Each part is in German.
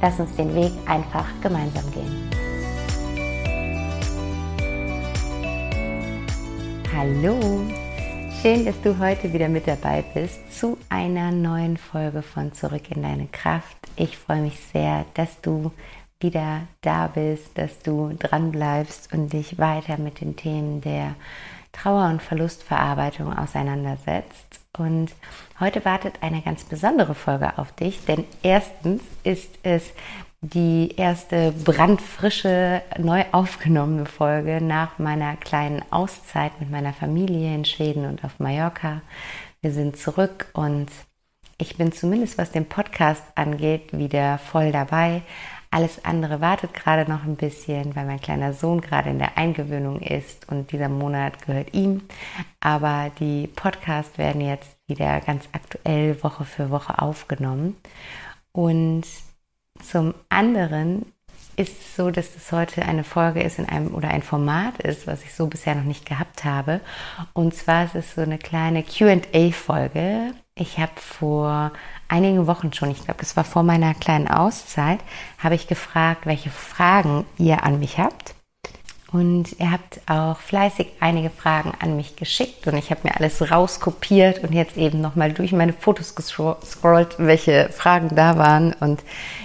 lass uns den Weg einfach gemeinsam gehen. Hallo, schön, dass du heute wieder mit dabei bist zu einer neuen Folge von Zurück in deine Kraft. Ich freue mich sehr, dass du wieder da bist, dass du dran bleibst und dich weiter mit den Themen der Trauer- und Verlustverarbeitung auseinandersetzt. Und heute wartet eine ganz besondere Folge auf dich, denn erstens ist es die erste brandfrische, neu aufgenommene Folge nach meiner kleinen Auszeit mit meiner Familie in Schweden und auf Mallorca. Wir sind zurück und ich bin zumindest, was den Podcast angeht, wieder voll dabei. Alles andere wartet gerade noch ein bisschen, weil mein kleiner Sohn gerade in der Eingewöhnung ist und dieser Monat gehört ihm. Aber die Podcasts werden jetzt wieder ganz aktuell Woche für Woche aufgenommen. Und zum anderen ist es so, dass das heute eine Folge ist in einem oder ein Format ist, was ich so bisher noch nicht gehabt habe. Und zwar ist es so eine kleine QA-Folge. Ich habe vor einigen Wochen schon, ich glaube, das war vor meiner kleinen Auszeit, habe ich gefragt, welche Fragen ihr an mich habt. Und ihr habt auch fleißig einige Fragen an mich geschickt und ich habe mir alles rauskopiert und jetzt eben nochmal durch meine Fotos gescrollt, welche Fragen da waren und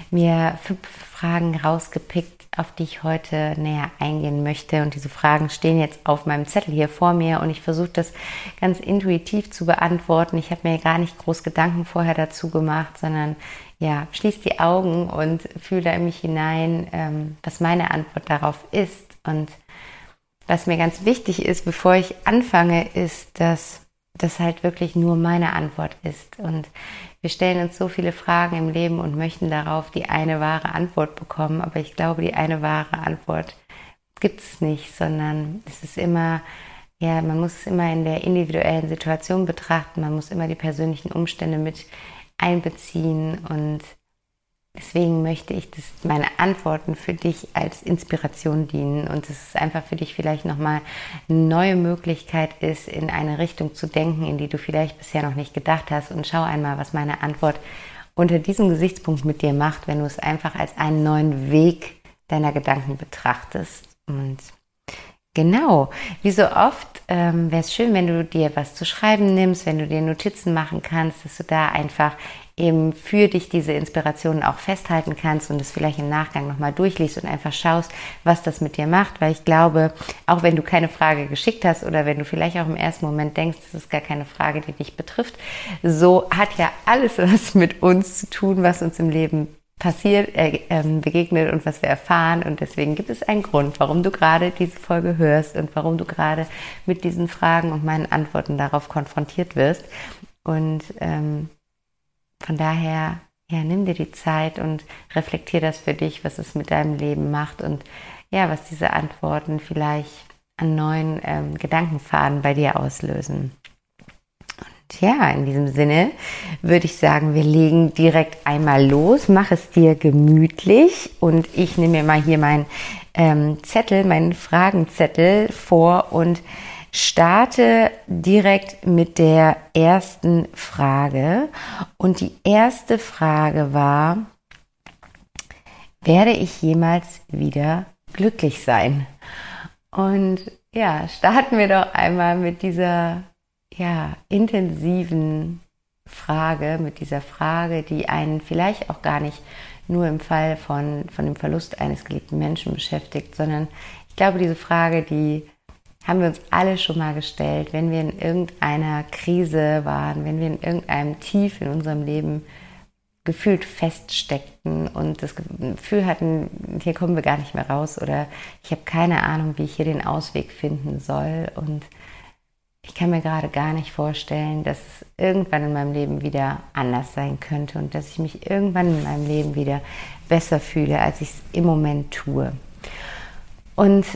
mir fünf Fragen rausgepickt, auf die ich heute näher eingehen möchte. Und diese Fragen stehen jetzt auf meinem Zettel hier vor mir und ich versuche das ganz intuitiv zu beantworten. Ich habe mir gar nicht groß Gedanken vorher dazu gemacht, sondern ja, schließ die Augen und fühle in mich hinein, ähm, was meine Antwort darauf ist. Und was mir ganz wichtig ist, bevor ich anfange, ist, dass das halt wirklich nur meine Antwort ist. Und wir stellen uns so viele Fragen im Leben und möchten darauf die eine wahre Antwort bekommen. Aber ich glaube, die eine wahre Antwort gibt es nicht, sondern es ist immer, ja, man muss es immer in der individuellen Situation betrachten. Man muss immer die persönlichen Umstände mit einbeziehen und Deswegen möchte ich, dass meine Antworten für dich als Inspiration dienen und dass es einfach für dich vielleicht nochmal eine neue Möglichkeit ist, in eine Richtung zu denken, in die du vielleicht bisher noch nicht gedacht hast. Und schau einmal, was meine Antwort unter diesem Gesichtspunkt mit dir macht, wenn du es einfach als einen neuen Weg deiner Gedanken betrachtest. Und Genau, wie so oft ähm, wäre es schön, wenn du dir was zu schreiben nimmst, wenn du dir Notizen machen kannst, dass du da einfach eben für dich diese Inspirationen auch festhalten kannst und es vielleicht im Nachgang nochmal durchliest und einfach schaust, was das mit dir macht, weil ich glaube, auch wenn du keine Frage geschickt hast oder wenn du vielleicht auch im ersten Moment denkst, das ist gar keine Frage, die dich betrifft, so hat ja alles was mit uns zu tun, was uns im Leben passiert, äh, ähm, begegnet und was wir erfahren. Und deswegen gibt es einen Grund, warum du gerade diese Folge hörst und warum du gerade mit diesen Fragen und meinen Antworten darauf konfrontiert wirst. Und ähm, von daher, ja, nimm dir die Zeit und reflektier das für dich, was es mit deinem Leben macht und ja, was diese Antworten vielleicht an neuen ähm, Gedankenfaden bei dir auslösen. Und ja, in diesem Sinne würde ich sagen, wir legen direkt einmal los. Mach es dir gemütlich und ich nehme mir mal hier meinen ähm, Zettel, meinen Fragenzettel vor und starte direkt mit der ersten Frage. Und die erste Frage war, werde ich jemals wieder glücklich sein? Und ja, starten wir doch einmal mit dieser ja, intensiven Frage, mit dieser Frage, die einen vielleicht auch gar nicht nur im Fall von, von dem Verlust eines geliebten Menschen beschäftigt, sondern ich glaube, diese Frage, die haben wir uns alle schon mal gestellt, wenn wir in irgendeiner Krise waren, wenn wir in irgendeinem Tief in unserem Leben gefühlt feststeckten und das Gefühl hatten, hier kommen wir gar nicht mehr raus oder ich habe keine Ahnung, wie ich hier den Ausweg finden soll und ich kann mir gerade gar nicht vorstellen, dass es irgendwann in meinem Leben wieder anders sein könnte und dass ich mich irgendwann in meinem Leben wieder besser fühle, als ich es im Moment tue. Und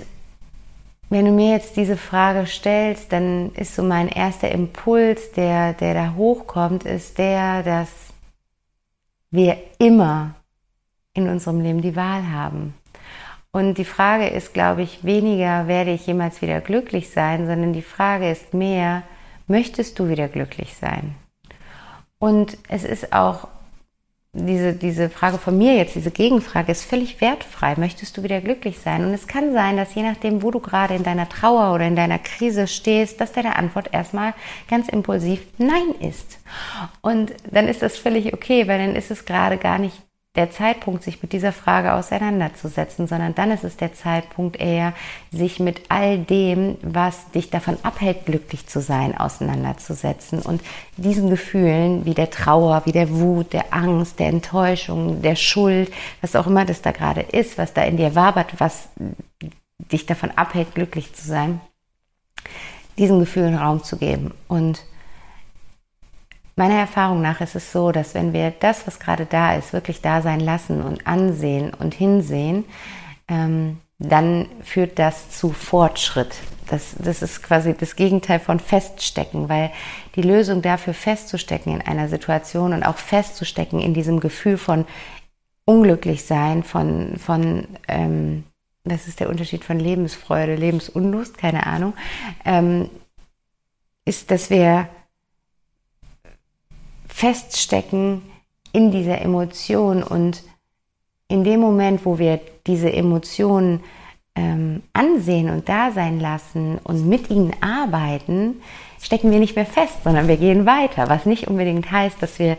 wenn du mir jetzt diese Frage stellst, dann ist so mein erster Impuls, der, der da hochkommt, ist der, dass wir immer in unserem Leben die Wahl haben. Und die Frage ist, glaube ich, weniger, werde ich jemals wieder glücklich sein, sondern die Frage ist mehr, möchtest du wieder glücklich sein? Und es ist auch diese, diese Frage von mir jetzt, diese Gegenfrage ist völlig wertfrei. Möchtest du wieder glücklich sein? Und es kann sein, dass je nachdem, wo du gerade in deiner Trauer oder in deiner Krise stehst, dass deine Antwort erstmal ganz impulsiv Nein ist. Und dann ist das völlig okay, weil dann ist es gerade gar nicht der Zeitpunkt, sich mit dieser Frage auseinanderzusetzen, sondern dann ist es der Zeitpunkt eher, sich mit all dem, was dich davon abhält, glücklich zu sein, auseinanderzusetzen und diesen Gefühlen wie der Trauer, wie der Wut, der Angst, der Enttäuschung, der Schuld, was auch immer das da gerade ist, was da in dir wabert, was dich davon abhält, glücklich zu sein, diesen Gefühlen Raum zu geben. Und Meiner Erfahrung nach ist es so, dass wenn wir das, was gerade da ist, wirklich da sein lassen und ansehen und hinsehen, ähm, dann führt das zu Fortschritt. Das, das ist quasi das Gegenteil von Feststecken, weil die Lösung dafür festzustecken in einer Situation und auch festzustecken in diesem Gefühl von unglücklich sein, von, von ähm, das ist der Unterschied von Lebensfreude, Lebensunlust, keine Ahnung, ähm, ist, dass wir feststecken in dieser Emotion. Und in dem Moment, wo wir diese Emotionen ähm, ansehen und da sein lassen und mit ihnen arbeiten, stecken wir nicht mehr fest, sondern wir gehen weiter, was nicht unbedingt heißt, dass wir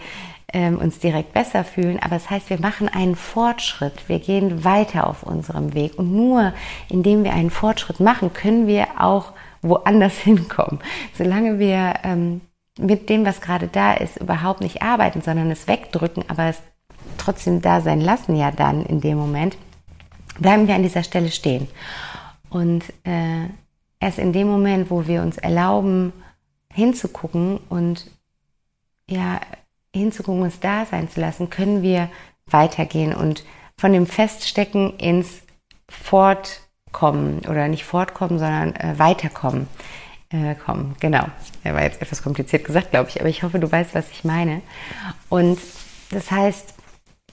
ähm, uns direkt besser fühlen, aber es das heißt, wir machen einen Fortschritt, wir gehen weiter auf unserem Weg. Und nur indem wir einen Fortschritt machen, können wir auch woanders hinkommen. Solange wir ähm, mit dem, was gerade da ist, überhaupt nicht arbeiten, sondern es wegdrücken, aber es trotzdem da sein lassen, ja dann in dem Moment, bleiben wir an dieser Stelle stehen. Und äh, erst in dem Moment, wo wir uns erlauben, hinzugucken und ja, hinzugucken, uns da sein zu lassen, können wir weitergehen und von dem Feststecken ins Fortkommen oder nicht Fortkommen, sondern äh, Weiterkommen äh, kommen. Genau. Er war jetzt etwas kompliziert gesagt, glaube ich, aber ich hoffe, du weißt, was ich meine. Und das heißt,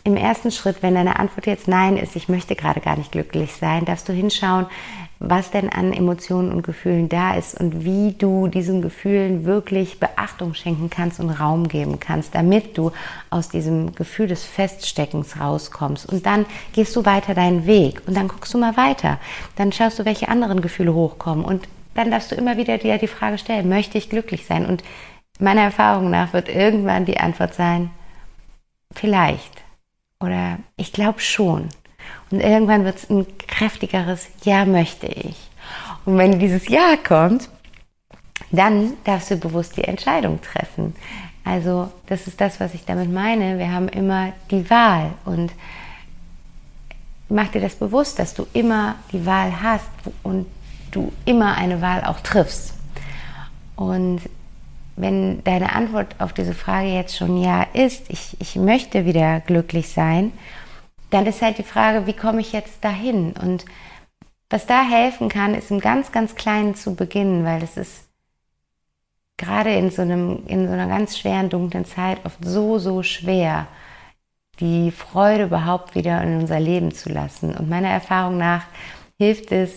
im ersten Schritt, wenn deine Antwort jetzt Nein ist, ich möchte gerade gar nicht glücklich sein, darfst du hinschauen, was denn an Emotionen und Gefühlen da ist und wie du diesen Gefühlen wirklich Beachtung schenken kannst und Raum geben kannst, damit du aus diesem Gefühl des Feststeckens rauskommst. Und dann gehst du weiter deinen Weg und dann guckst du mal weiter. Dann schaust du, welche anderen Gefühle hochkommen und dann darfst du immer wieder dir die Frage stellen, möchte ich glücklich sein? Und meiner Erfahrung nach wird irgendwann die Antwort sein, vielleicht oder ich glaube schon. Und irgendwann wird es ein kräftigeres Ja möchte ich. Und wenn dieses Ja kommt, dann darfst du bewusst die Entscheidung treffen. Also das ist das, was ich damit meine. Wir haben immer die Wahl und mach dir das bewusst, dass du immer die Wahl hast und du immer eine Wahl auch triffst. Und wenn deine Antwort auf diese Frage jetzt schon ja ist, ich, ich möchte wieder glücklich sein, dann ist halt die Frage, wie komme ich jetzt dahin? Und was da helfen kann, ist im ganz, ganz Kleinen zu beginnen, weil es ist gerade in so, einem, in so einer ganz schweren, dunklen Zeit oft so, so schwer, die Freude überhaupt wieder in unser Leben zu lassen. Und meiner Erfahrung nach hilft es,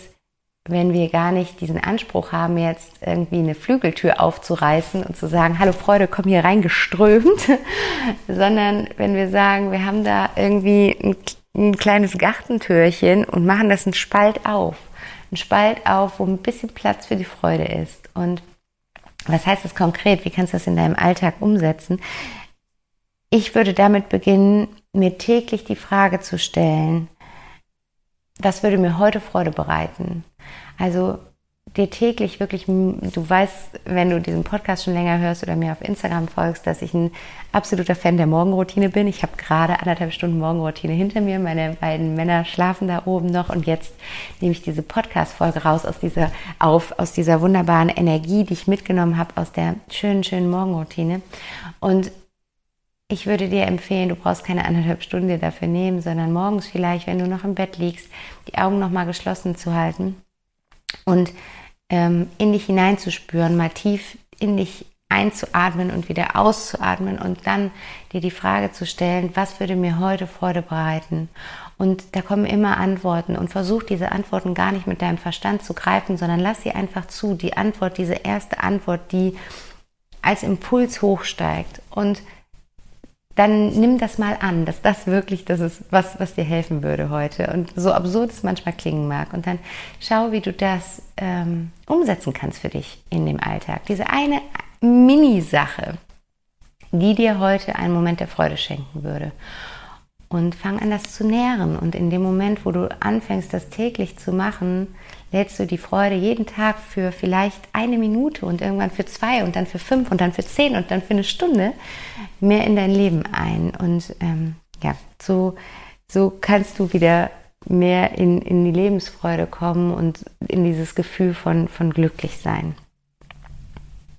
wenn wir gar nicht diesen Anspruch haben, jetzt irgendwie eine Flügeltür aufzureißen und zu sagen, hallo Freude, komm hier reingeströmt, sondern wenn wir sagen, wir haben da irgendwie ein, ein kleines Gartentürchen und machen das einen Spalt auf. Ein Spalt auf, wo ein bisschen Platz für die Freude ist. Und was heißt das konkret? Wie kannst du das in deinem Alltag umsetzen? Ich würde damit beginnen, mir täglich die Frage zu stellen, was würde mir heute Freude bereiten? Also dir täglich wirklich, du weißt, wenn du diesen Podcast schon länger hörst oder mir auf Instagram folgst, dass ich ein absoluter Fan der Morgenroutine bin. Ich habe gerade anderthalb Stunden Morgenroutine hinter mir. Meine beiden Männer schlafen da oben noch und jetzt nehme ich diese Podcast-Folge raus aus dieser, auf, aus dieser wunderbaren Energie, die ich mitgenommen habe aus der schönen, schönen Morgenroutine. Und ich würde dir empfehlen, du brauchst keine anderthalb Stunden dafür nehmen, sondern morgens vielleicht, wenn du noch im Bett liegst, die Augen nochmal geschlossen zu halten und ähm, in dich hineinzuspüren, mal tief in dich einzuatmen und wieder auszuatmen und dann dir die Frage zu stellen, was würde mir heute Freude bereiten? Und da kommen immer Antworten und versuch diese Antworten gar nicht mit deinem Verstand zu greifen, sondern lass sie einfach zu. Die Antwort, diese erste Antwort, die als Impuls hochsteigt und dann nimm das mal an, dass das wirklich das ist, was, was dir helfen würde heute. Und so absurd es manchmal klingen mag. Und dann schau, wie du das ähm, umsetzen kannst für dich in dem Alltag. Diese eine Mini-Sache, die dir heute einen Moment der Freude schenken würde. Und fang an, das zu nähren. Und in dem Moment, wo du anfängst, das täglich zu machen, lädst du die Freude jeden Tag für vielleicht eine Minute und irgendwann für zwei und dann für fünf und dann für zehn und dann für eine Stunde mehr in dein Leben ein. Und ähm, ja, so, so kannst du wieder mehr in, in die Lebensfreude kommen und in dieses Gefühl von, von glücklich sein.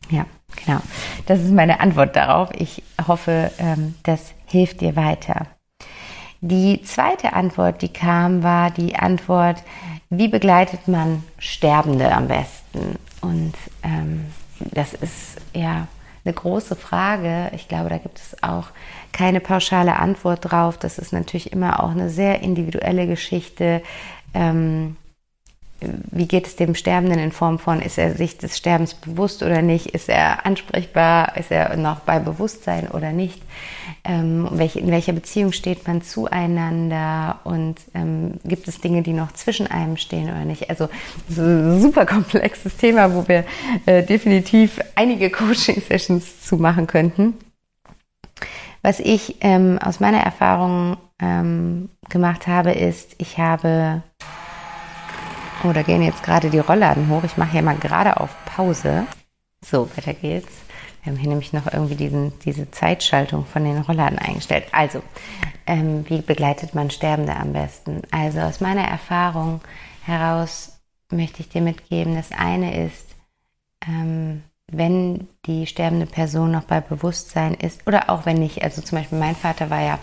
Ja, genau. Das ist meine Antwort darauf. Ich hoffe, ähm, das hilft dir weiter. Die zweite Antwort, die kam, war die Antwort, wie begleitet man Sterbende am besten? Und ähm, das ist ja eine große Frage. Ich glaube, da gibt es auch keine pauschale Antwort drauf. Das ist natürlich immer auch eine sehr individuelle Geschichte. Ähm, wie geht es dem Sterbenden in Form von, ist er sich des Sterbens bewusst oder nicht? Ist er ansprechbar? Ist er noch bei Bewusstsein oder nicht? Ähm, in welcher Beziehung steht man zueinander? Und ähm, gibt es Dinge, die noch zwischen einem stehen oder nicht? Also super komplexes Thema, wo wir äh, definitiv einige Coaching-Sessions zu machen könnten. Was ich ähm, aus meiner Erfahrung ähm, gemacht habe, ist, ich habe Oh, da gehen jetzt gerade die Rollladen hoch. Ich mache hier mal gerade auf Pause. So, weiter geht's. Wir haben hier nämlich noch irgendwie diesen, diese Zeitschaltung von den Rollladen eingestellt. Also, ähm, wie begleitet man Sterbende am besten? Also aus meiner Erfahrung heraus möchte ich dir mitgeben, das eine ist, ähm, wenn die sterbende Person noch bei Bewusstsein ist oder auch wenn nicht, also zum Beispiel mein Vater war ja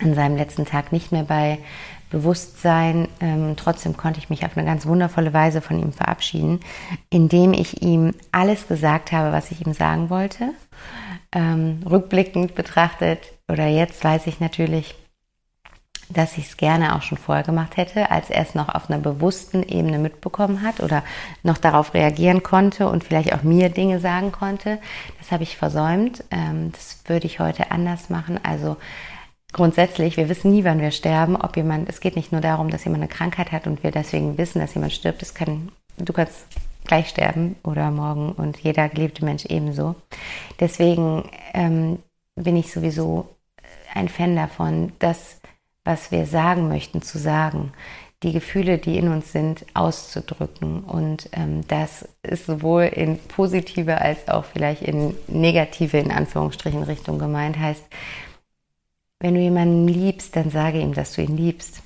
an seinem letzten Tag nicht mehr bei Bewusstsein. Ähm, trotzdem konnte ich mich auf eine ganz wundervolle Weise von ihm verabschieden, indem ich ihm alles gesagt habe, was ich ihm sagen wollte. Ähm, rückblickend betrachtet oder jetzt weiß ich natürlich, dass ich es gerne auch schon vorher gemacht hätte, als er es noch auf einer bewussten Ebene mitbekommen hat oder noch darauf reagieren konnte und vielleicht auch mir Dinge sagen konnte. Das habe ich versäumt. Ähm, das würde ich heute anders machen. Also grundsätzlich, wir wissen nie, wann wir sterben, ob jemand, es geht nicht nur darum, dass jemand eine Krankheit hat und wir deswegen wissen, dass jemand stirbt. Es kann, du kannst gleich sterben oder morgen und jeder geliebte Mensch ebenso. Deswegen ähm, bin ich sowieso ein Fan davon, das, was wir sagen möchten, zu sagen. Die Gefühle, die in uns sind, auszudrücken. Und ähm, das ist sowohl in positive als auch vielleicht in negative, in Anführungsstrichen, Richtung gemeint. Heißt, wenn du jemanden liebst, dann sage ihm, dass du ihn liebst.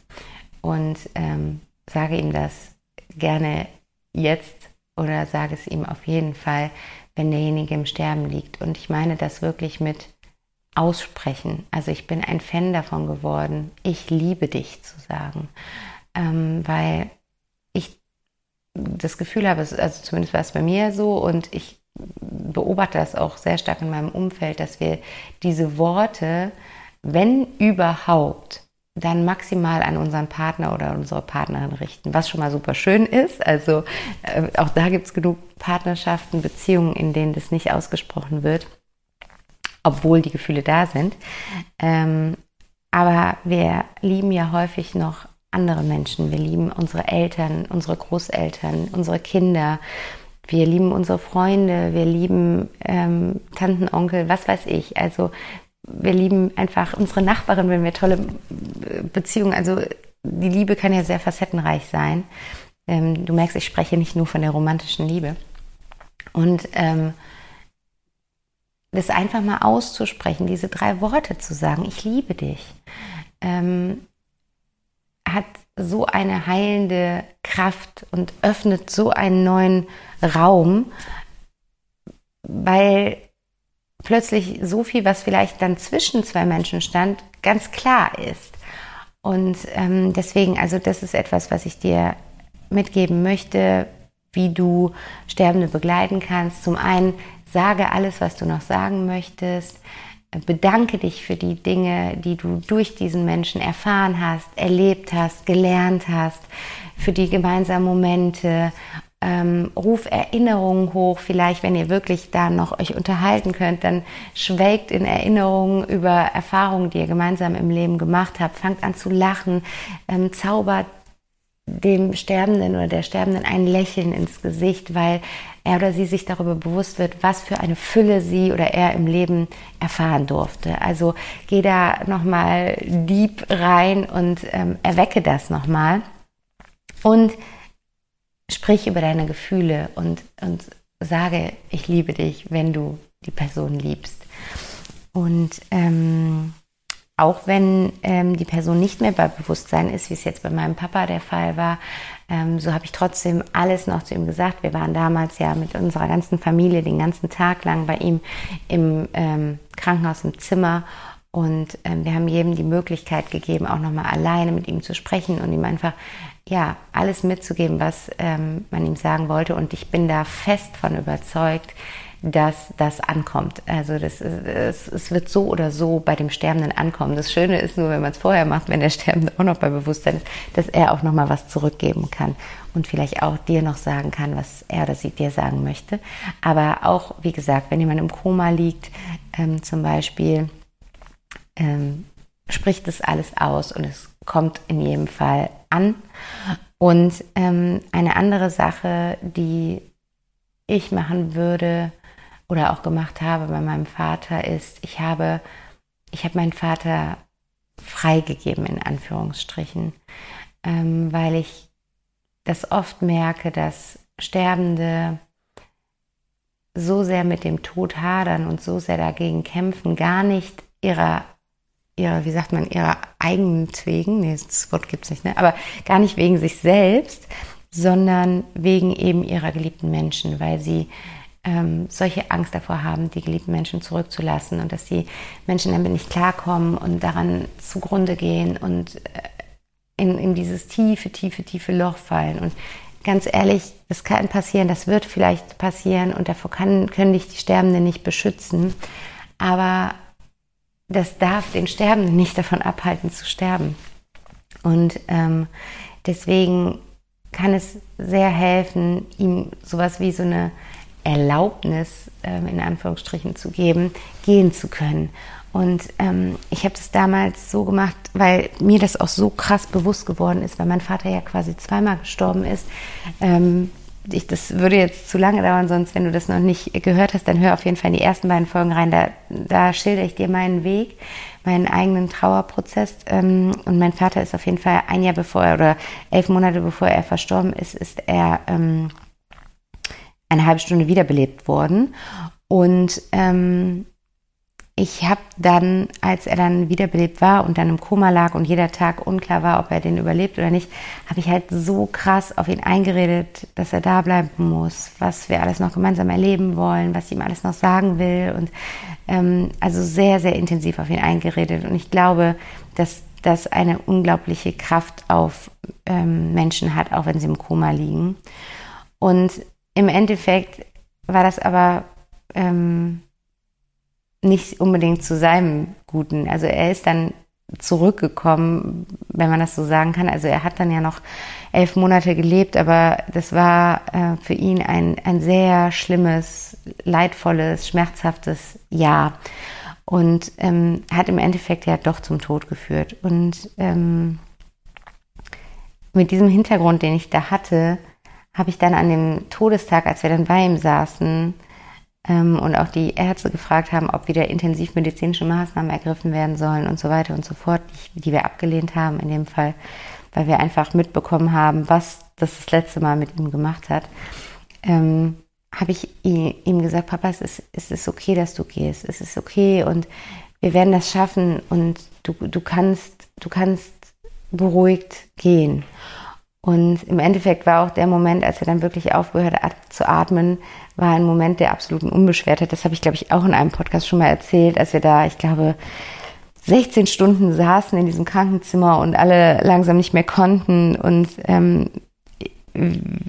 Und ähm, sage ihm das gerne jetzt oder sage es ihm auf jeden Fall, wenn derjenige im Sterben liegt. Und ich meine das wirklich mit aussprechen. Also ich bin ein Fan davon geworden, ich liebe dich zu sagen, ähm, weil ich das Gefühl habe, also zumindest war es bei mir so und ich beobachte das auch sehr stark in meinem Umfeld, dass wir diese Worte wenn überhaupt, dann maximal an unseren Partner oder unsere Partnerin richten, was schon mal super schön ist. Also äh, auch da gibt es genug Partnerschaften, Beziehungen, in denen das nicht ausgesprochen wird, obwohl die Gefühle da sind. Ähm, aber wir lieben ja häufig noch andere Menschen. Wir lieben unsere Eltern, unsere Großeltern, unsere Kinder. Wir lieben unsere Freunde, wir lieben ähm, Tanten, Onkel, was weiß ich. Also wir lieben einfach unsere Nachbarin, wenn wir tolle Beziehungen, also die Liebe kann ja sehr facettenreich sein. ähm, du merkst, ich spreche nicht nur von der romantischen Liebe. Und ähm, das einfach mal auszusprechen, diese drei Worte zu sagen, ich liebe dich, ähm, hat so eine heilende Kraft und öffnet so einen neuen Raum, weil plötzlich so viel, was vielleicht dann zwischen zwei Menschen stand, ganz klar ist. Und ähm, deswegen, also das ist etwas, was ich dir mitgeben möchte, wie du Sterbende begleiten kannst. Zum einen, sage alles, was du noch sagen möchtest. Bedanke dich für die Dinge, die du durch diesen Menschen erfahren hast, erlebt hast, gelernt hast, für die gemeinsamen Momente ähm, ruf Erinnerungen hoch. Vielleicht, wenn ihr wirklich da noch euch unterhalten könnt, dann schwelgt in Erinnerungen über Erfahrungen, die ihr gemeinsam im Leben gemacht habt. Fangt an zu lachen, ähm, zaubert dem Sterbenden oder der Sterbenden ein Lächeln ins Gesicht, weil er oder sie sich darüber bewusst wird, was für eine Fülle sie oder er im Leben erfahren durfte. Also geh da nochmal deep rein und ähm, erwecke das nochmal. Und sprich über deine Gefühle und, und sage, ich liebe dich, wenn du die Person liebst. Und ähm, auch wenn ähm, die Person nicht mehr bei Bewusstsein ist, wie es jetzt bei meinem Papa der Fall war, ähm, so habe ich trotzdem alles noch zu ihm gesagt. Wir waren damals ja mit unserer ganzen Familie den ganzen Tag lang bei ihm im ähm, Krankenhaus im Zimmer und ähm, wir haben jedem die Möglichkeit gegeben, auch nochmal alleine mit ihm zu sprechen und ihm einfach ja, alles mitzugeben, was ähm, man ihm sagen wollte. Und ich bin da fest von überzeugt, dass das ankommt. Also das es, es wird so oder so bei dem Sterbenden ankommen. Das Schöne ist nur, wenn man es vorher macht, wenn der Sterbende auch noch bei Bewusstsein ist, dass er auch noch mal was zurückgeben kann und vielleicht auch dir noch sagen kann, was er oder sie dir sagen möchte. Aber auch, wie gesagt, wenn jemand im Koma liegt, ähm, zum Beispiel, ähm, spricht das alles aus und es kommt in jedem Fall an. Und ähm, eine andere Sache, die ich machen würde oder auch gemacht habe bei meinem Vater, ist, ich habe, ich habe meinen Vater freigegeben in Anführungsstrichen, ähm, weil ich das oft merke, dass Sterbende so sehr mit dem Tod hadern und so sehr dagegen kämpfen, gar nicht ihrer ihrer, wie sagt man, ihrer eigenen wegen, nee, das Wort gibt es nicht, ne? aber gar nicht wegen sich selbst, sondern wegen eben ihrer geliebten Menschen, weil sie ähm, solche Angst davor haben, die geliebten Menschen zurückzulassen und dass die Menschen damit nicht klarkommen und daran zugrunde gehen und äh, in, in dieses tiefe, tiefe, tiefe Loch fallen. Und ganz ehrlich, das kann passieren, das wird vielleicht passieren und davor kann, können dich die Sterbenden nicht beschützen. Aber das darf den Sterbenden nicht davon abhalten zu sterben. Und ähm, deswegen kann es sehr helfen, ihm sowas wie so eine Erlaubnis ähm, in Anführungsstrichen zu geben, gehen zu können. Und ähm, ich habe das damals so gemacht, weil mir das auch so krass bewusst geworden ist, weil mein Vater ja quasi zweimal gestorben ist. Ähm, ich, das würde jetzt zu lange dauern, sonst, wenn du das noch nicht gehört hast, dann hör auf jeden Fall in die ersten beiden Folgen rein. Da, da schilder ich dir meinen Weg, meinen eigenen Trauerprozess. Ähm, und mein Vater ist auf jeden Fall ein Jahr bevor er oder elf Monate bevor er verstorben ist, ist er ähm, eine halbe Stunde wiederbelebt worden. Und ähm, ich habe dann, als er dann wiederbelebt war und dann im Koma lag und jeder Tag unklar war, ob er den überlebt oder nicht, habe ich halt so krass auf ihn eingeredet, dass er da bleiben muss, was wir alles noch gemeinsam erleben wollen, was ich ihm alles noch sagen will und ähm, also sehr, sehr intensiv auf ihn eingeredet. Und ich glaube, dass das eine unglaubliche Kraft auf ähm, Menschen hat, auch wenn sie im Koma liegen. Und im Endeffekt war das aber ähm, nicht unbedingt zu seinem Guten. Also er ist dann zurückgekommen, wenn man das so sagen kann. Also er hat dann ja noch elf Monate gelebt, aber das war äh, für ihn ein, ein sehr schlimmes, leidvolles, schmerzhaftes Jahr und ähm, hat im Endeffekt ja doch zum Tod geführt. Und ähm, mit diesem Hintergrund, den ich da hatte, habe ich dann an dem Todestag, als wir dann bei ihm saßen, und auch die Ärzte gefragt haben, ob wieder intensivmedizinische Maßnahmen ergriffen werden sollen und so weiter und so fort, die, die wir abgelehnt haben in dem Fall, weil wir einfach mitbekommen haben, was das das letzte Mal mit ihm gemacht hat, ähm, habe ich ihm gesagt, Papa, es ist, es ist okay, dass du gehst. Es ist okay und wir werden das schaffen und du, du kannst, du kannst beruhigt gehen. Und im Endeffekt war auch der Moment, als er dann wirklich aufgehört hat zu atmen, war ein Moment der absoluten Unbeschwertheit. Das habe ich, glaube ich, auch in einem Podcast schon mal erzählt, als wir da, ich glaube, 16 Stunden saßen in diesem Krankenzimmer und alle langsam nicht mehr konnten und ähm,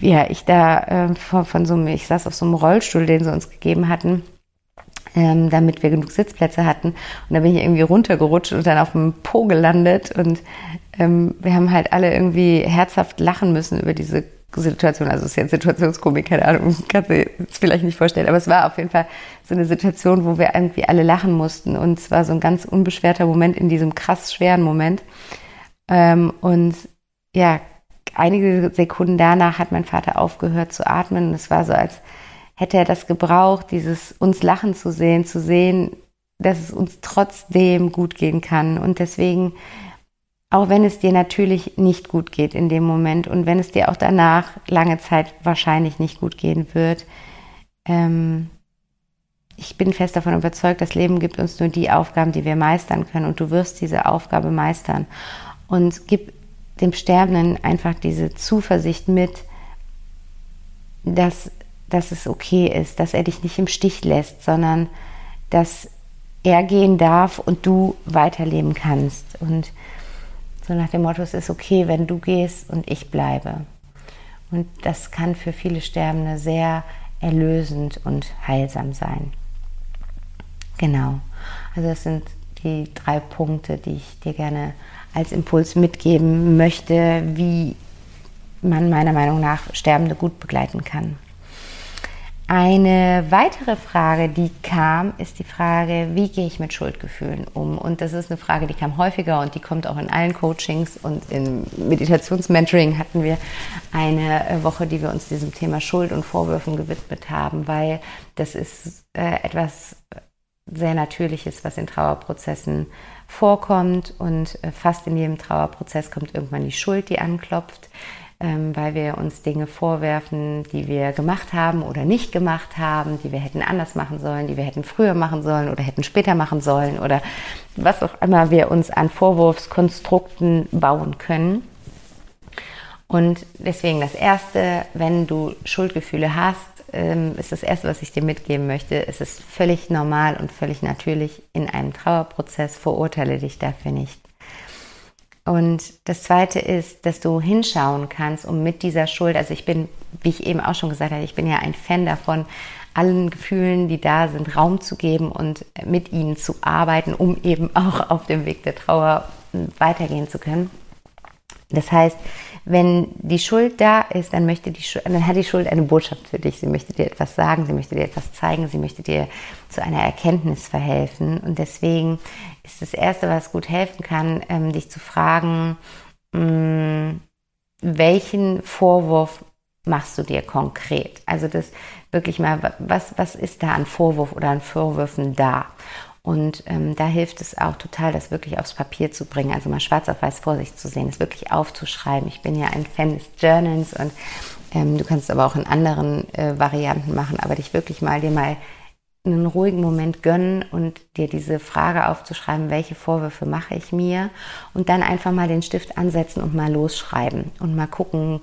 ja, ich da äh, von, von, so einem, ich saß auf so einem Rollstuhl, den sie uns gegeben hatten, ähm, damit wir genug Sitzplätze hatten. Und da bin ich irgendwie runtergerutscht und dann auf dem Po gelandet und ähm, wir haben halt alle irgendwie herzhaft lachen müssen über diese Situation. Also es ist ja Situationskomik, keine Ahnung, kannst du es vielleicht nicht vorstellen. Aber es war auf jeden Fall so eine Situation, wo wir irgendwie alle lachen mussten. Und es war so ein ganz unbeschwerter Moment in diesem krass schweren Moment. Ähm, und ja, einige Sekunden danach hat mein Vater aufgehört zu atmen. Und es war so, als hätte er das gebraucht, dieses uns lachen zu sehen, zu sehen, dass es uns trotzdem gut gehen kann. Und deswegen auch wenn es dir natürlich nicht gut geht in dem Moment und wenn es dir auch danach lange Zeit wahrscheinlich nicht gut gehen wird. Ähm, ich bin fest davon überzeugt, das Leben gibt uns nur die Aufgaben, die wir meistern können und du wirst diese Aufgabe meistern. Und gib dem Sterbenden einfach diese Zuversicht mit, dass, dass es okay ist, dass er dich nicht im Stich lässt, sondern dass er gehen darf und du weiterleben kannst. Und so nach dem Motto, es ist okay, wenn du gehst und ich bleibe. Und das kann für viele Sterbende sehr erlösend und heilsam sein. Genau. Also das sind die drei Punkte, die ich dir gerne als Impuls mitgeben möchte, wie man meiner Meinung nach Sterbende gut begleiten kann. Eine weitere Frage, die kam, ist die Frage, wie gehe ich mit Schuldgefühlen um? Und das ist eine Frage, die kam häufiger und die kommt auch in allen Coachings und im Meditationsmentoring hatten wir eine Woche, die wir uns diesem Thema Schuld und Vorwürfen gewidmet haben, weil das ist äh, etwas sehr Natürliches, was in Trauerprozessen vorkommt und äh, fast in jedem Trauerprozess kommt irgendwann die Schuld, die anklopft ähm, weil wir uns Dinge vorwerfen, die wir gemacht haben oder nicht gemacht haben, die wir hätten anders machen sollen, die wir hätten früher machen sollen oder hätten später machen sollen oder was auch immer wir uns an Vorwurfskonstrukten bauen können. Und deswegen das Erste, wenn du Schuldgefühle hast, ähm, ist das Erste, was ich dir mitgeben möchte. Es ist völlig normal und völlig natürlich in einem Trauerprozess. Verurteile dich dafür nicht. Und das Zweite ist, dass du hinschauen kannst, um mit dieser Schuld, also ich bin, wie ich eben auch schon gesagt habe, ich bin ja ein Fan davon, allen Gefühlen, die da sind, Raum zu geben und mit ihnen zu arbeiten, um eben auch auf dem Weg der Trauer weitergehen zu können. Das heißt, wenn die Schuld da ist, dann möchte die Schuld, dann hat die Schuld eine Botschaft für dich. Sie möchte dir etwas sagen, sie möchte dir etwas zeigen, sie möchte dir zu einer Erkenntnis verhelfen. Und deswegen ist das Erste, was gut helfen kann, ähm, dich zu fragen, mh, mm, welchen Vorwurf machst du dir konkret? Also das wirklich mal, was, was ist da an Vorwurf oder an Vorwürfen da? Und ähm, da hilft es auch total, das wirklich aufs Papier zu bringen, also mal schwarz auf weiß vor sich zu sehen, es wirklich aufzuschreiben. Ich bin ja ein Fan des Journals und ähm, du kannst es aber auch in anderen äh, Varianten machen, aber dich wirklich mal dir mal einen ruhigen Moment gönnen und dir diese Frage aufzuschreiben, welche Vorwürfe mache ich mir und dann einfach mal den Stift ansetzen und mal losschreiben und mal gucken,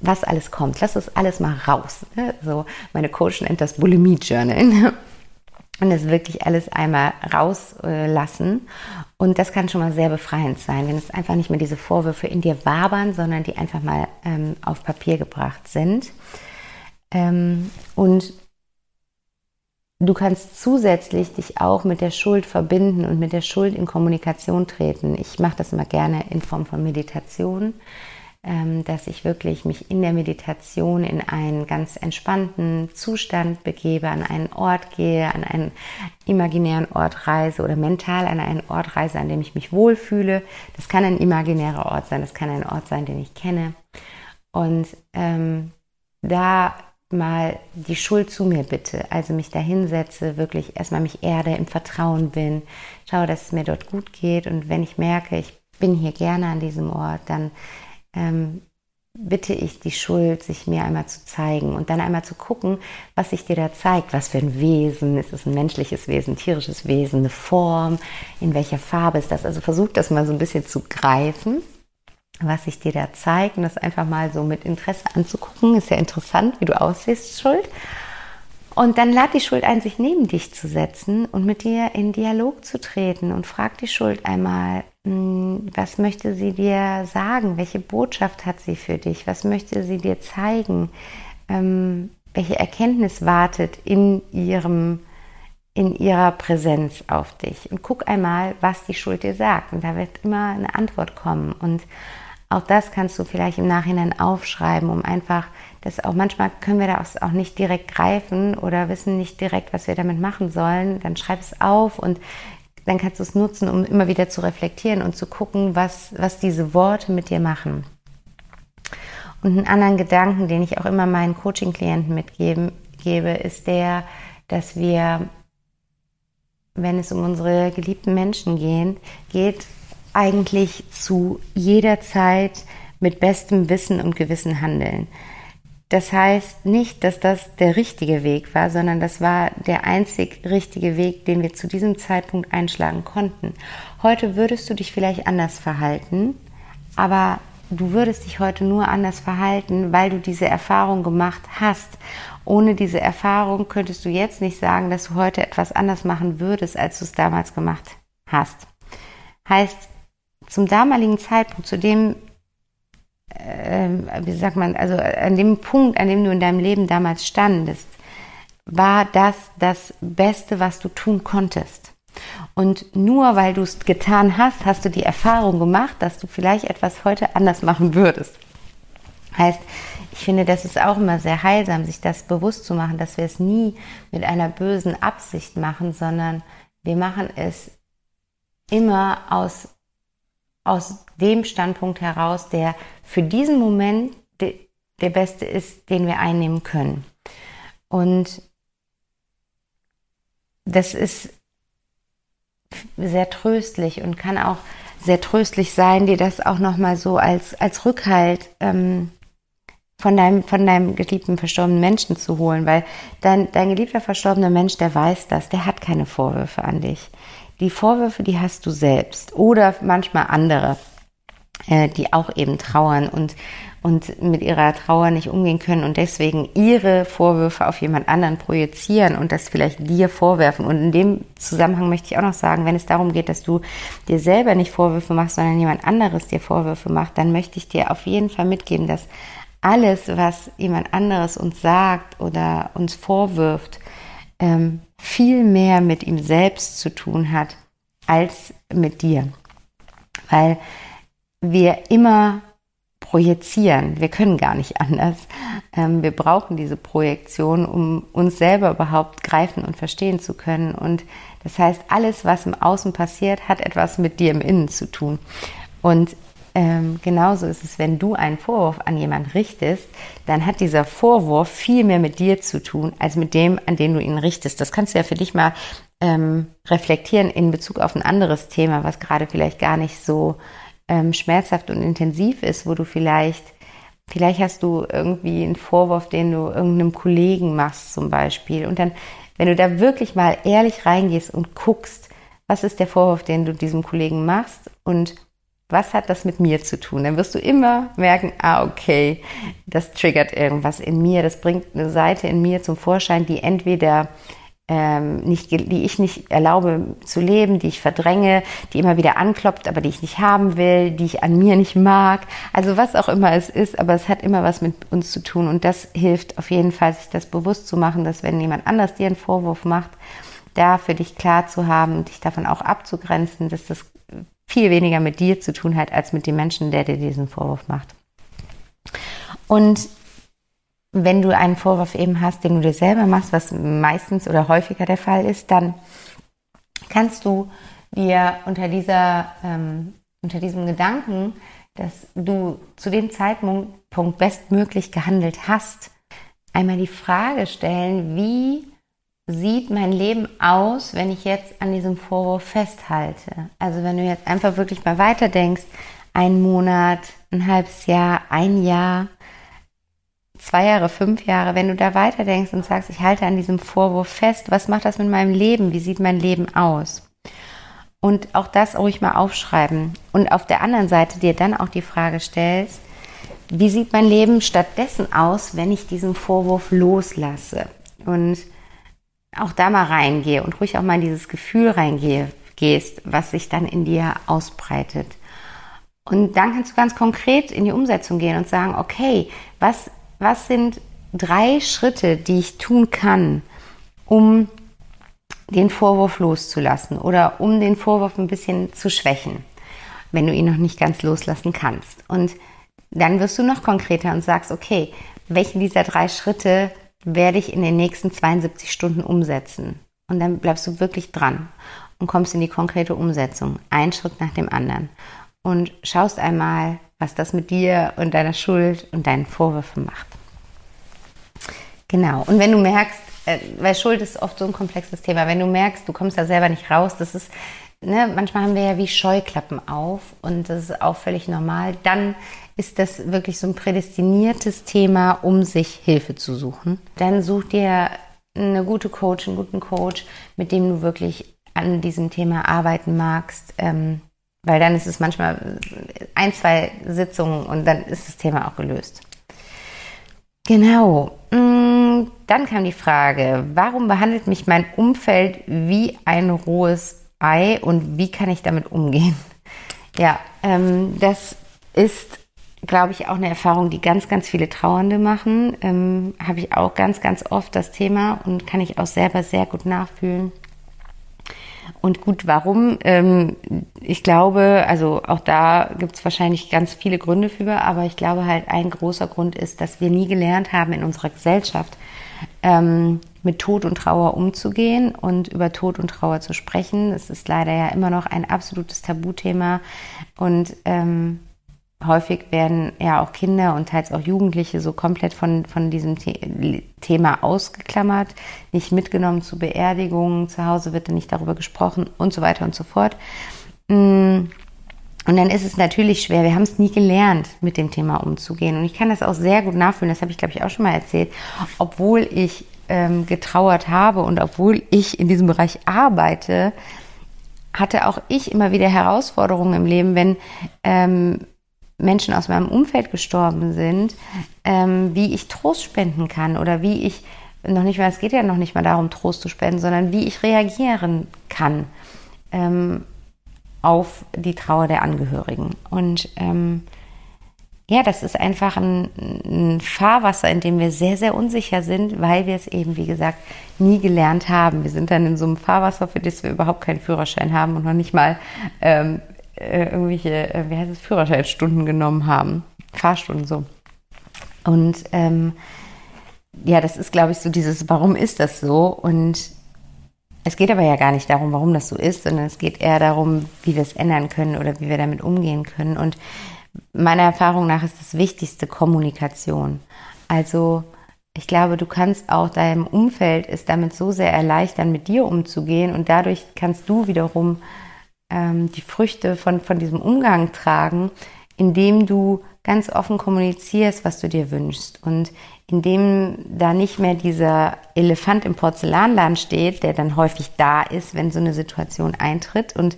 was alles kommt. Lass es alles mal raus. Ne? So, meine Coach nennt das Bulimie Journal und das wirklich alles einmal rauslassen. Und das kann schon mal sehr befreiend sein, wenn es einfach nicht mehr diese Vorwürfe in dir wabern, sondern die einfach mal ähm, auf Papier gebracht sind. Ähm, und du kannst zusätzlich dich auch mit der Schuld verbinden und mit der Schuld in Kommunikation treten. Ich mache das immer gerne in Form von Meditation dass ich wirklich mich in der Meditation in einen ganz entspannten Zustand begebe, an einen Ort gehe, an einen imaginären Ort reise oder mental an einen Ort reise, an dem ich mich wohlfühle. Das kann ein imaginärer Ort sein, das kann ein Ort sein, den ich kenne. Und ähm, da mal die Schuld zu mir bitte, also mich da hinsetze, wirklich erstmal mich erde, im Vertrauen bin, schaue, dass es mir dort gut geht und wenn ich merke, ich bin hier gerne an diesem Ort, dann ähm, bitte ich die Schuld, sich mir einmal zu zeigen und dann einmal zu gucken, was sich dir da zeigt. Was für ein Wesen, ist es ein menschliches Wesen, tierisches Wesen, eine Form, in welcher Farbe ist das? Also versuch das mal so ein bisschen zu greifen, was sich dir da zeigt und das einfach mal so mit Interesse anzugucken. Ist ja interessant, wie du aussiehst, Schuld. Und dann lad die Schuld ein, sich neben dich zu setzen und mit dir in Dialog zu treten und frag die Schuld einmal, was möchte sie dir sagen? Welche Botschaft hat sie für dich? Was möchte sie dir zeigen? Ähm, welche Erkenntnis wartet in ihrem in ihrer Präsenz auf dich und guck einmal, was die Schuld dir sagt und da wird immer eine Antwort kommen und auch das kannst du vielleicht im Nachhinein aufschreiben, um einfach das auch manchmal können wir das auch nicht direkt greifen oder wissen nicht direkt, was wir damit machen sollen. Dann schreib es auf und dann kannst du es nutzen, um immer wieder zu reflektieren und zu gucken, was, was diese Worte mit dir machen. Und einen anderen Gedanken, den ich auch immer meinen Coaching-Klienten mitgebe, gebe, ist der, dass wir, wenn es um unsere geliebten Menschen gehen, geht, eigentlich zu jeder Zeit mit bestem Wissen und Gewissen handeln. Das heißt nicht, dass das der richtige Weg war, sondern das war der einzig richtige Weg, den wir zu diesem Zeitpunkt einschlagen konnten. Heute würdest du dich vielleicht anders verhalten, aber du würdest dich heute nur anders verhalten, weil du diese Erfahrung gemacht hast. Ohne diese Erfahrung könntest du jetzt nicht sagen, dass du heute etwas anders machen würdest, als du es damals gemacht hast. Heißt, zum damaligen Zeitpunkt, zu dem wie sagt man, also an dem Punkt, an dem du in deinem Leben damals standest, war das das Beste, was du tun konntest. Und nur weil du es getan hast, hast du die Erfahrung gemacht, dass du vielleicht etwas heute anders machen würdest. Heißt, ich finde, das ist auch immer sehr heilsam, sich das bewusst zu machen, dass wir es nie mit einer bösen Absicht machen, sondern wir machen es immer aus aus dem Standpunkt heraus, der für diesen Moment de, der beste ist, den wir einnehmen können. Und das ist sehr tröstlich und kann auch sehr tröstlich sein, dir das auch nochmal so als, als Rückhalt ähm, von, deinem, von deinem geliebten verstorbenen Menschen zu holen, weil dein, dein geliebter verstorbener Mensch, der weiß das, der hat keine Vorwürfe an dich. Die Vorwürfe, die hast du selbst oder manchmal andere, äh, die auch eben trauern und, und mit ihrer Trauer nicht umgehen können und deswegen ihre Vorwürfe auf jemand anderen projizieren und das vielleicht dir vorwerfen. Und in dem Zusammenhang möchte ich auch noch sagen, wenn es darum geht, dass du dir selber nicht Vorwürfe machst, sondern jemand anderes dir Vorwürfe macht, dann möchte ich dir auf jeden Fall mitgeben, dass alles, was jemand anderes uns sagt oder uns vorwirft, ähm, viel mehr mit ihm selbst zu tun hat als mit dir. Weil wir immer projizieren. Wir können gar nicht anders. Ähm, wir brauchen diese Projektion, um uns selber überhaupt greifen und verstehen zu können. Und das heißt, alles, was im Außen passiert, hat etwas mit dir im Innen zu tun. Und ähm, genauso ist es, wenn du einen Vorwurf an jemanden richtest, dann hat dieser Vorwurf viel mehr mit dir zu tun, als mit dem, an den du ihn richtest. Das kannst du ja für dich mal ähm, reflektieren in Bezug auf ein anderes Thema, was gerade vielleicht gar nicht so ähm, schmerzhaft und intensiv ist, wo du vielleicht, vielleicht hast du irgendwie einen Vorwurf, den du irgendeinem Kollegen machst zum Beispiel. Und dann, wenn du da wirklich mal ehrlich reingehst und guckst, was ist der Vorwurf, den du diesem Kollegen machst und was hat das mit mir zu tun? Dann wirst du immer merken, ah, okay, das triggert irgendwas in mir, das bringt eine Seite in mir zum Vorschein, die entweder ähm, nicht, die ich nicht erlaube zu leben, die ich verdränge, die immer wieder anklopft, aber die ich nicht haben will, die ich an mir nicht mag. Also was auch immer es ist, aber es hat immer was mit uns zu tun und das hilft auf jeden Fall, sich das bewusst zu machen, dass wenn jemand anders dir einen Vorwurf macht, da für dich klar zu haben und dich davon auch abzugrenzen, dass das viel weniger mit dir zu tun hat, als mit dem Menschen, der dir diesen Vorwurf macht. Und wenn du einen Vorwurf eben hast, den du dir selber machst, was meistens oder häufiger der Fall ist, dann kannst du dir unter dieser, ähm, unter diesem Gedanken, dass du zu dem Zeitpunkt bestmöglich gehandelt hast, einmal die Frage stellen, wie sieht mein Leben aus, wenn ich jetzt an diesem Vorwurf festhalte? Also wenn du jetzt einfach wirklich mal weiterdenkst, ein Monat, ein halbes Jahr, ein Jahr, zwei Jahre, fünf Jahre, wenn du da weiterdenkst und sagst, ich halte an diesem Vorwurf fest, was macht das mit meinem Leben? Wie sieht mein Leben aus? Und auch das ruhig mal aufschreiben. Und auf der anderen Seite dir dann auch die Frage stellst, wie sieht mein Leben stattdessen aus, wenn ich diesen Vorwurf loslasse? Und auch da mal reingehe und ruhig auch mal in dieses Gefühl reingehe, gehst, was sich dann in dir ausbreitet. Und dann kannst du ganz konkret in die Umsetzung gehen und sagen, okay, was, was sind drei Schritte, die ich tun kann, um den Vorwurf loszulassen oder um den Vorwurf ein bisschen zu schwächen, wenn du ihn noch nicht ganz loslassen kannst. Und dann wirst du noch konkreter und sagst, okay, welchen dieser drei Schritte werde ich in den nächsten 72 Stunden umsetzen? Und dann bleibst du wirklich dran und kommst in die konkrete Umsetzung, ein Schritt nach dem anderen. Und schaust einmal, was das mit dir und deiner Schuld und deinen Vorwürfen macht. Genau. Und wenn du merkst, äh, weil Schuld ist oft so ein komplexes Thema, wenn du merkst, du kommst da selber nicht raus, das ist, ne, manchmal haben wir ja wie Scheuklappen auf und das ist auch völlig normal, dann ist das wirklich so ein prädestiniertes Thema, um sich Hilfe zu suchen. Dann such dir eine gute Coach, einen guten Coach, mit dem du wirklich an diesem Thema arbeiten magst. Ähm, weil dann ist es manchmal ein, zwei Sitzungen und dann ist das Thema auch gelöst. Genau. Mm, dann kam die Frage, warum behandelt mich mein Umfeld wie ein rohes Ei und wie kann ich damit umgehen? Ja, ähm, das ist glaube ich, auch eine Erfahrung, die ganz, ganz viele Trauernde machen. Ähm, Habe ich auch ganz, ganz oft das Thema und kann ich auch selber sehr gut nachfühlen. Und gut, warum? Ähm, ich glaube, also auch da gibt es wahrscheinlich ganz viele Gründe für, aber ich glaube halt, ein großer Grund ist, dass wir nie gelernt haben in unserer Gesellschaft, ähm, mit Tod und Trauer umzugehen und über Tod und Trauer zu sprechen. Es ist leider ja immer noch ein absolutes Tabuthema und ähm, häufig werden ja auch Kinder und teils auch Jugendliche so komplett von, von diesem The Thema ausgeklammert, nicht mitgenommen zu Beerdigungen, zu Hause wird dann nicht darüber gesprochen und so weiter und so fort. Mm. Und dann ist es natürlich schwer. Wir haben es nie gelernt, mit dem Thema umzugehen. Und ich kann das auch sehr gut nachfühlen. Das habe ich, glaube ich, auch schon mal erzählt. Obwohl ich ähm, getrauert habe und obwohl ich in diesem Bereich arbeite, hatte auch ich immer wieder Herausforderungen im Leben, wenn ähm, Menschen aus meinem Umfeld gestorben sind, ähm, wie ich Trost spenden kann oder wie ich noch nicht mal, es geht ja noch nicht mal darum, Trost zu spenden, sondern wie ich reagieren kann ähm, auf die Trauer der Angehörigen. Und ähm, ja, das ist einfach ein, ein, Fahrwasser, in dem wir sehr, sehr unsicher sind, weil wir es eben, wie gesagt, nie gelernt haben. Wir sind dann in so einem Fahrwasser, für das wir überhaupt keinen Führerschein haben und noch nicht mal ähm, äh, irgendwelche, äh, wie heißt es, Führerscheinstunden genommen haben. Fahrstunden so. Und ähm, ja, das ist, glaube ich, so dieses, warum ist das so? Und es geht aber ja gar nicht darum, warum das so ist, sondern es geht eher darum, wie wir es ändern können oder wie wir damit umgehen können. Und meiner Erfahrung nach ist das Wichtigste Kommunikation. Also ich glaube, du kannst auch deinem Umfeld es damit so sehr erleichtern, mit dir umzugehen und dadurch kannst du wiederum ähm, die Früchte von, von diesem Umgang tragen, indem du ganz offen kommunizierst, was du dir wünschst. Und indem da nicht mehr dieser Elefant im Porzellanladen steht, der dann häufig da ist, wenn so eine Situation eintritt und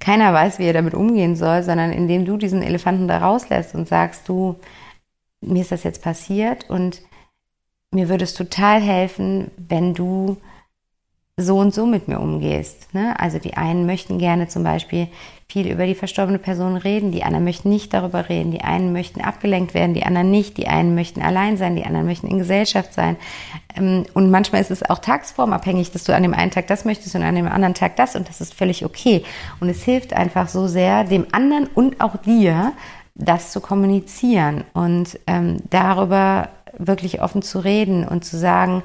keiner weiß, wie er damit umgehen soll, sondern indem du diesen Elefanten da rauslässt und sagst, du, mir ist das jetzt passiert und mir würde es total helfen, wenn du so und so mit mir umgehst. Ne? Also die einen möchten gerne zum Beispiel viel über die verstorbene Person reden, die anderen möchten nicht darüber reden, die einen möchten abgelenkt werden, die anderen nicht, die einen möchten allein sein, die anderen möchten in Gesellschaft sein. Ähm, und manchmal ist es auch tagsformabhängig, dass du an dem einen Tag das möchtest und an dem anderen Tag das und das ist völlig okay. Und es hilft einfach so sehr, dem anderen und auch dir das zu kommunizieren und ähm, darüber wirklich offen zu reden und zu sagen,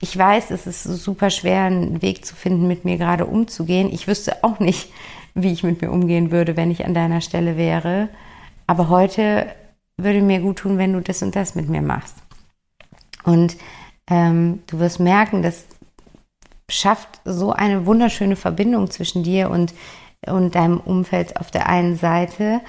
ich weiß, es ist super schwer, einen Weg zu finden, mit mir gerade umzugehen. Ich wüsste auch nicht, wie ich mit mir umgehen würde, wenn ich an deiner Stelle wäre. Aber heute würde mir gut tun, wenn du das und das mit mir machst. Und ähm, du wirst merken, das schafft so eine wunderschöne Verbindung zwischen dir und, und deinem Umfeld auf der einen Seite.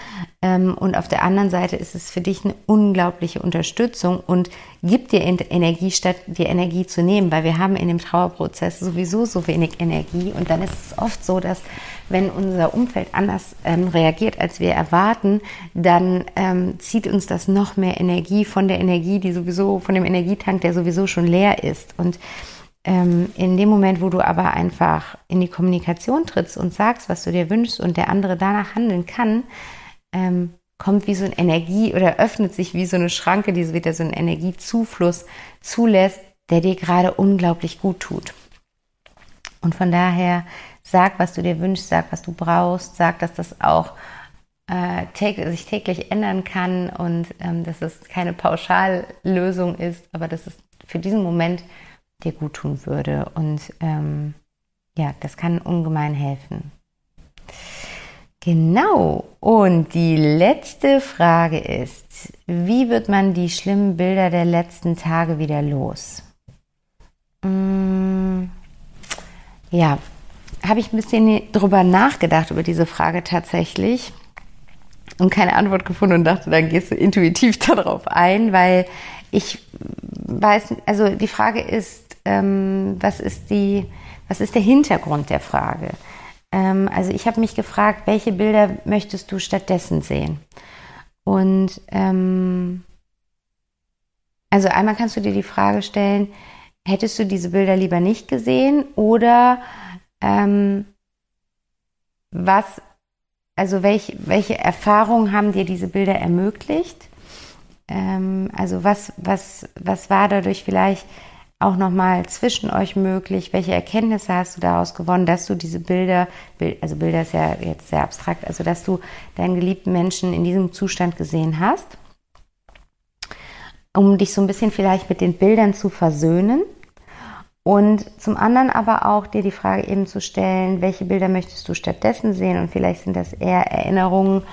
Ähm, und auf der anderen Seite ist es für dich eine unglaubliche Unterstützung und gibt dir Energie, statt dir Energie zu nehmen, weil wir haben in dem Trauerprozess sowieso so wenig Energie. Und dann ist es oft so, dass wenn unser Umfeld anders ähm, reagiert, als wir erwarten, dann ähm, zieht uns das noch mehr Energie von der Energie, die sowieso, von dem Energietank, der sowieso schon leer ist. Und ähm, in dem Moment, wo du aber einfach in die Kommunikation trittst und sagst, was du dir wünschst und der andere danach handeln kann, ähm, kommt wie so ein Energie oder öffnet sich wie so eine Schranke, die so wieder so einen Energiezufluss zulässt, der dir gerade unglaublich gut tut. Und von daher sag, was du dir wünschst, sag, was du brauchst, sag, dass das auch äh, sich täglich ändern kann und ähm, dass es keine Pauschallösung ist, aber dass es für diesen Moment dir gut tun würde. Und ähm, ja, das kann ungemein helfen. Genau. Und die letzte Frage ist, wie wird man die schlimmen Bilder der letzten Tage wieder los? Hm, ja, habe ich ein bisschen drüber nachgedacht, über diese Frage tatsächlich und keine Antwort gefunden und dachte, dann gehst du intuitiv darauf ein, weil ich weiß, also die Frage ist, ähm, was ist die, was ist der Hintergrund der Frage? Ähm, also ich habe mich gefragt, welche Bilder möchtest du stattdessen sehen? Und ähm, also einmal kannst du dir die Frage stellen, hättest du diese Bilder lieber nicht gesehen oder ähm, was, also welch, welche Erfahrungen haben dir diese Bilder ermöglicht? Ähm, also was, was, was war dadurch vielleicht auch nochmal zwischen euch möglich? Welche Erkenntnisse hast du daraus gewonnen, dass du diese Bilder, also Bilder ist ja jetzt sehr abstrakt, also dass du deinen geliebten Menschen in diesem Zustand gesehen hast, um dich so ein bisschen vielleicht mit den Bildern zu versöhnen. Und zum anderen aber auch dir die Frage eben zu stellen, welche Bilder möchtest du stattdessen sehen? Und vielleicht sind das eher Erinnerungen,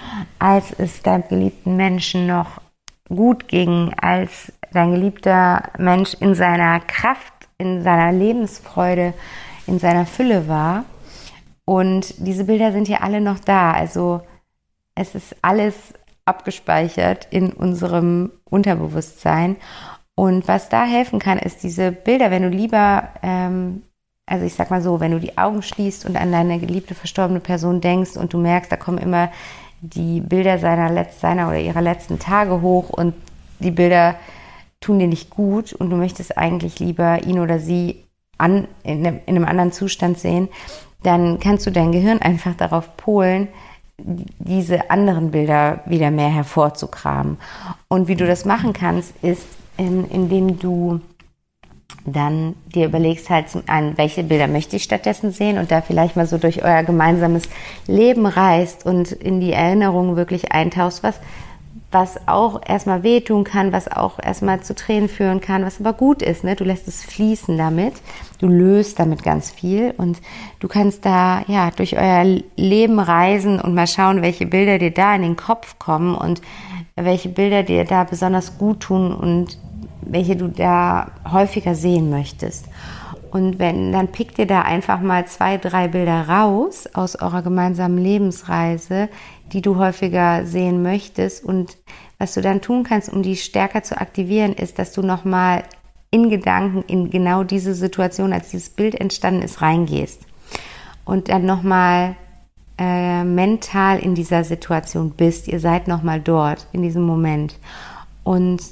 als es deinem geliebten Menschen noch gut ging, als dein geliebter Mensch in seiner Kraft, in seiner Lebensfreude, in seiner Fülle war. Und diese Bilder sind hier alle noch da. Also es ist alles abgespeichert in unserem Unterbewusstsein. Und was da helfen kann, ist diese Bilder, wenn du lieber, ähm, also ich sag mal so, wenn du die Augen schließt und an deine geliebte verstorbene Person denkst und du merkst, da kommen immer die Bilder seiner, seiner oder ihrer letzten Tage hoch und die Bilder tun dir nicht gut und du möchtest eigentlich lieber ihn oder sie an, in, einem, in einem anderen Zustand sehen, dann kannst du dein Gehirn einfach darauf polen, diese anderen Bilder wieder mehr hervorzukramen. Und wie du das machen kannst, ist, in, indem du dann dir überlegst halt zum einen, welche Bilder möchte ich stattdessen sehen und da vielleicht mal so durch euer gemeinsames Leben reist und in die Erinnerungen wirklich eintauchst, was was auch erstmal wehtun kann, was auch erstmal zu Tränen führen kann, was aber gut ist. Ne? Du lässt es fließen damit, du löst damit ganz viel und du kannst da ja durch euer Leben reisen und mal schauen, welche Bilder dir da in den Kopf kommen und welche Bilder dir da besonders gut tun und welche du da häufiger sehen möchtest. Und wenn, dann pick dir da einfach mal zwei, drei Bilder raus aus eurer gemeinsamen Lebensreise, die du häufiger sehen möchtest. Und was du dann tun kannst, um die stärker zu aktivieren, ist, dass du nochmal in Gedanken in genau diese Situation, als dieses Bild entstanden ist, reingehst. Und dann nochmal äh, mental in dieser Situation bist. Ihr seid nochmal dort, in diesem Moment. Und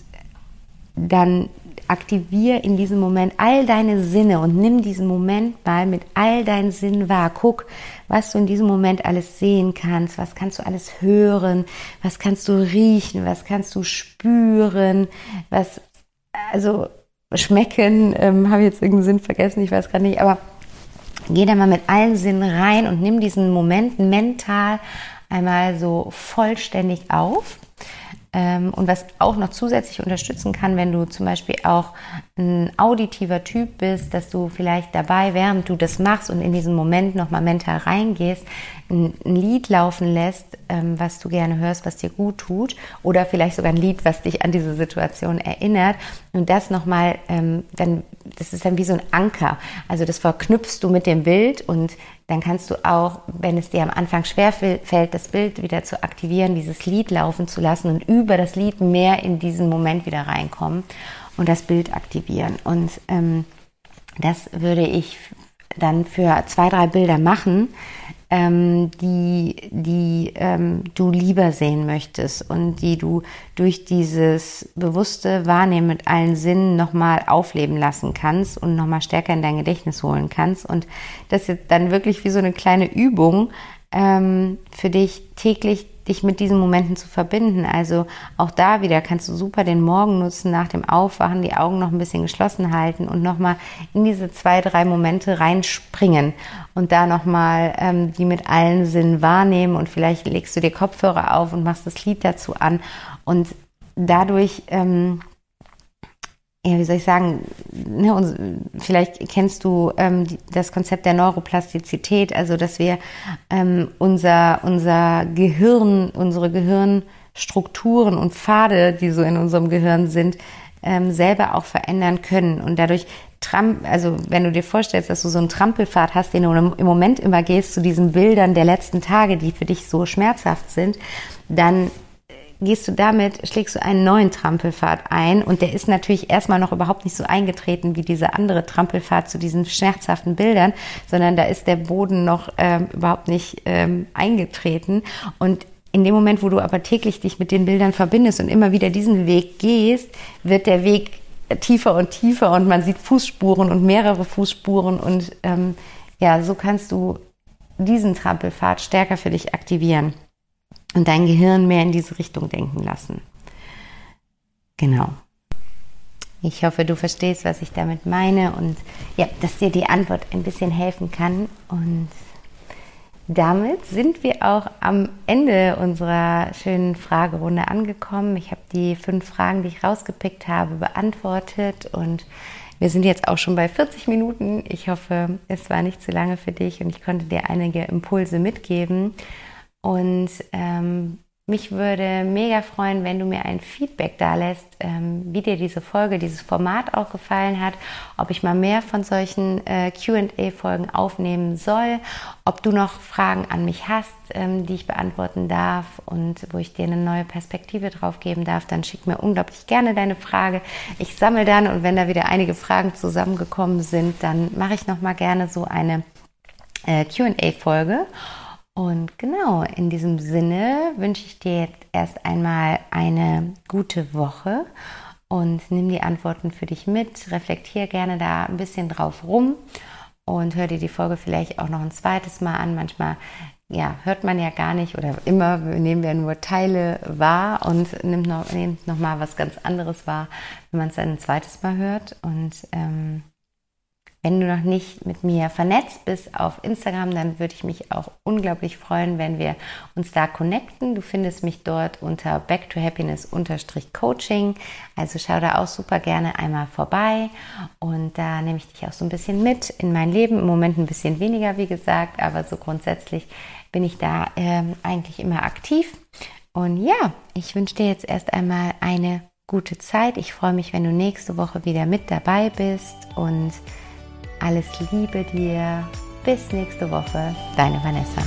dann aktivier in diesem Moment all deine Sinne und nimm diesen Moment mal mit all deinen Sinnen wahr. Guck, was du in diesem Moment alles sehen kannst, was kannst du alles hören, was kannst du riechen, was kannst du spüren, was, also schmecken, ähm, habe jetzt irgendeinen Sinn vergessen, ich weiß gar nicht, aber geh da mal mit allen Sinnen rein und nimm diesen Moment mental einmal so vollständig auf und was auch noch zusätzlich unterstützen kann, wenn du zum Beispiel auch ein auditiver Typ bist, dass du vielleicht dabei, während du das machst und in diesen Moment nochmal mental reingehst, ein, ein Lied laufen lässt, ähm, was du gerne hörst, was dir gut tut, oder vielleicht sogar ein Lied, was dich an diese Situation erinnert. Und das nochmal, ähm, dann, das ist dann wie so ein Anker. Also das verknüpfst du mit dem Bild und dann kannst du auch, wenn es dir am Anfang schwer fällt, das Bild wieder zu aktivieren, dieses Lied laufen zu lassen und über das Lied mehr in diesen Moment wieder reinkommen und das Bild aktivieren. Und ähm, das würde ich dann für zwei, drei Bilder machen, ähm, die, die ähm, du lieber sehen möchtest und die du durch dieses bewusste Wahrnehmen mit allen Sinnen nochmal aufleben lassen kannst und nochmal stärker in dein Gedächtnis holen kannst. Und das ist dann wirklich wie so eine kleine Übung ähm, für dich täglich dich mit diesen Momenten zu verbinden. Also auch da wieder kannst du super den Morgen nutzen, nach dem Aufwachen die Augen noch ein bisschen geschlossen halten und nochmal in diese zwei, drei Momente reinspringen und da nochmal ähm, die mit allen Sinnen wahrnehmen und vielleicht legst du dir Kopfhörer auf und machst das Lied dazu an und dadurch ähm, ja, wie soll ich sagen, ne, vielleicht kennst du ähm, das Konzept der Neuroplastizität, also dass wir ähm, unser, unser Gehirn, unsere Gehirnstrukturen und Pfade, die so in unserem Gehirn sind, ähm, selber auch verändern können. Und dadurch, Tramp, also wenn du dir vorstellst, dass du so einen Trampelpfad hast, den du im Moment immer gehst zu diesen Bildern der letzten Tage, die für dich so schmerzhaft sind, dann gehst du damit, schlägst du einen neuen Trampelpfad ein. Und der ist natürlich erstmal noch überhaupt nicht so eingetreten wie dieser andere Trampelpfad zu diesen schmerzhaften Bildern, sondern da ist der Boden noch ähm, überhaupt nicht ähm, eingetreten. Und in dem Moment, wo du aber täglich dich mit den Bildern verbindest und immer wieder diesen Weg gehst, wird der Weg tiefer und tiefer und man sieht Fußspuren und mehrere Fußspuren. Und ähm, ja, so kannst du diesen Trampelpfad stärker für dich aktivieren und dein Gehirn mehr in diese Richtung denken lassen. Genau. Ich hoffe, du verstehst, was ich damit meine und ja, dass dir die Antwort ein bisschen helfen kann. Und damit sind wir auch am Ende unserer schönen Fragerunde angekommen. Ich habe die fünf Fragen, die ich rausgepickt habe, beantwortet und wir sind jetzt auch schon bei 40 Minuten. Ich hoffe, es war nicht zu lange für dich und ich konnte dir einige Impulse mitgeben. Und ähm, mich würde mega freuen, wenn du mir ein Feedback da lässt, ähm, wie dir diese Folge, dieses Format auch gefallen hat, ob ich mal mehr von solchen äh, QA-Folgen aufnehmen soll, ob du noch Fragen an mich hast, ähm, die ich beantworten darf und wo ich dir eine neue Perspektive drauf geben darf, dann schick mir unglaublich gerne deine Frage. Ich sammle dann und wenn da wieder einige Fragen zusammengekommen sind, dann mache ich nochmal gerne so eine äh, QA-Folge. Und genau, in diesem Sinne wünsche ich dir jetzt erst einmal eine gute Woche und nimm die Antworten für dich mit, reflektiere gerne da ein bisschen drauf rum und hör dir die Folge vielleicht auch noch ein zweites Mal an. Manchmal ja, hört man ja gar nicht oder immer nehmen wir nur Teile wahr und nimmt noch, nimmt noch mal was ganz anderes wahr, wenn man es dann ein zweites Mal hört. Und ähm, wenn du noch nicht mit mir vernetzt bist auf Instagram, dann würde ich mich auch unglaublich freuen, wenn wir uns da connecten. Du findest mich dort unter Back to Happiness Coaching. Also schau da auch super gerne einmal vorbei und da nehme ich dich auch so ein bisschen mit in mein Leben. Im Moment ein bisschen weniger, wie gesagt, aber so grundsätzlich bin ich da ähm, eigentlich immer aktiv. Und ja, ich wünsche dir jetzt erst einmal eine gute Zeit. Ich freue mich, wenn du nächste Woche wieder mit dabei bist und alles Liebe dir. Bis nächste Woche. Deine Vanessa.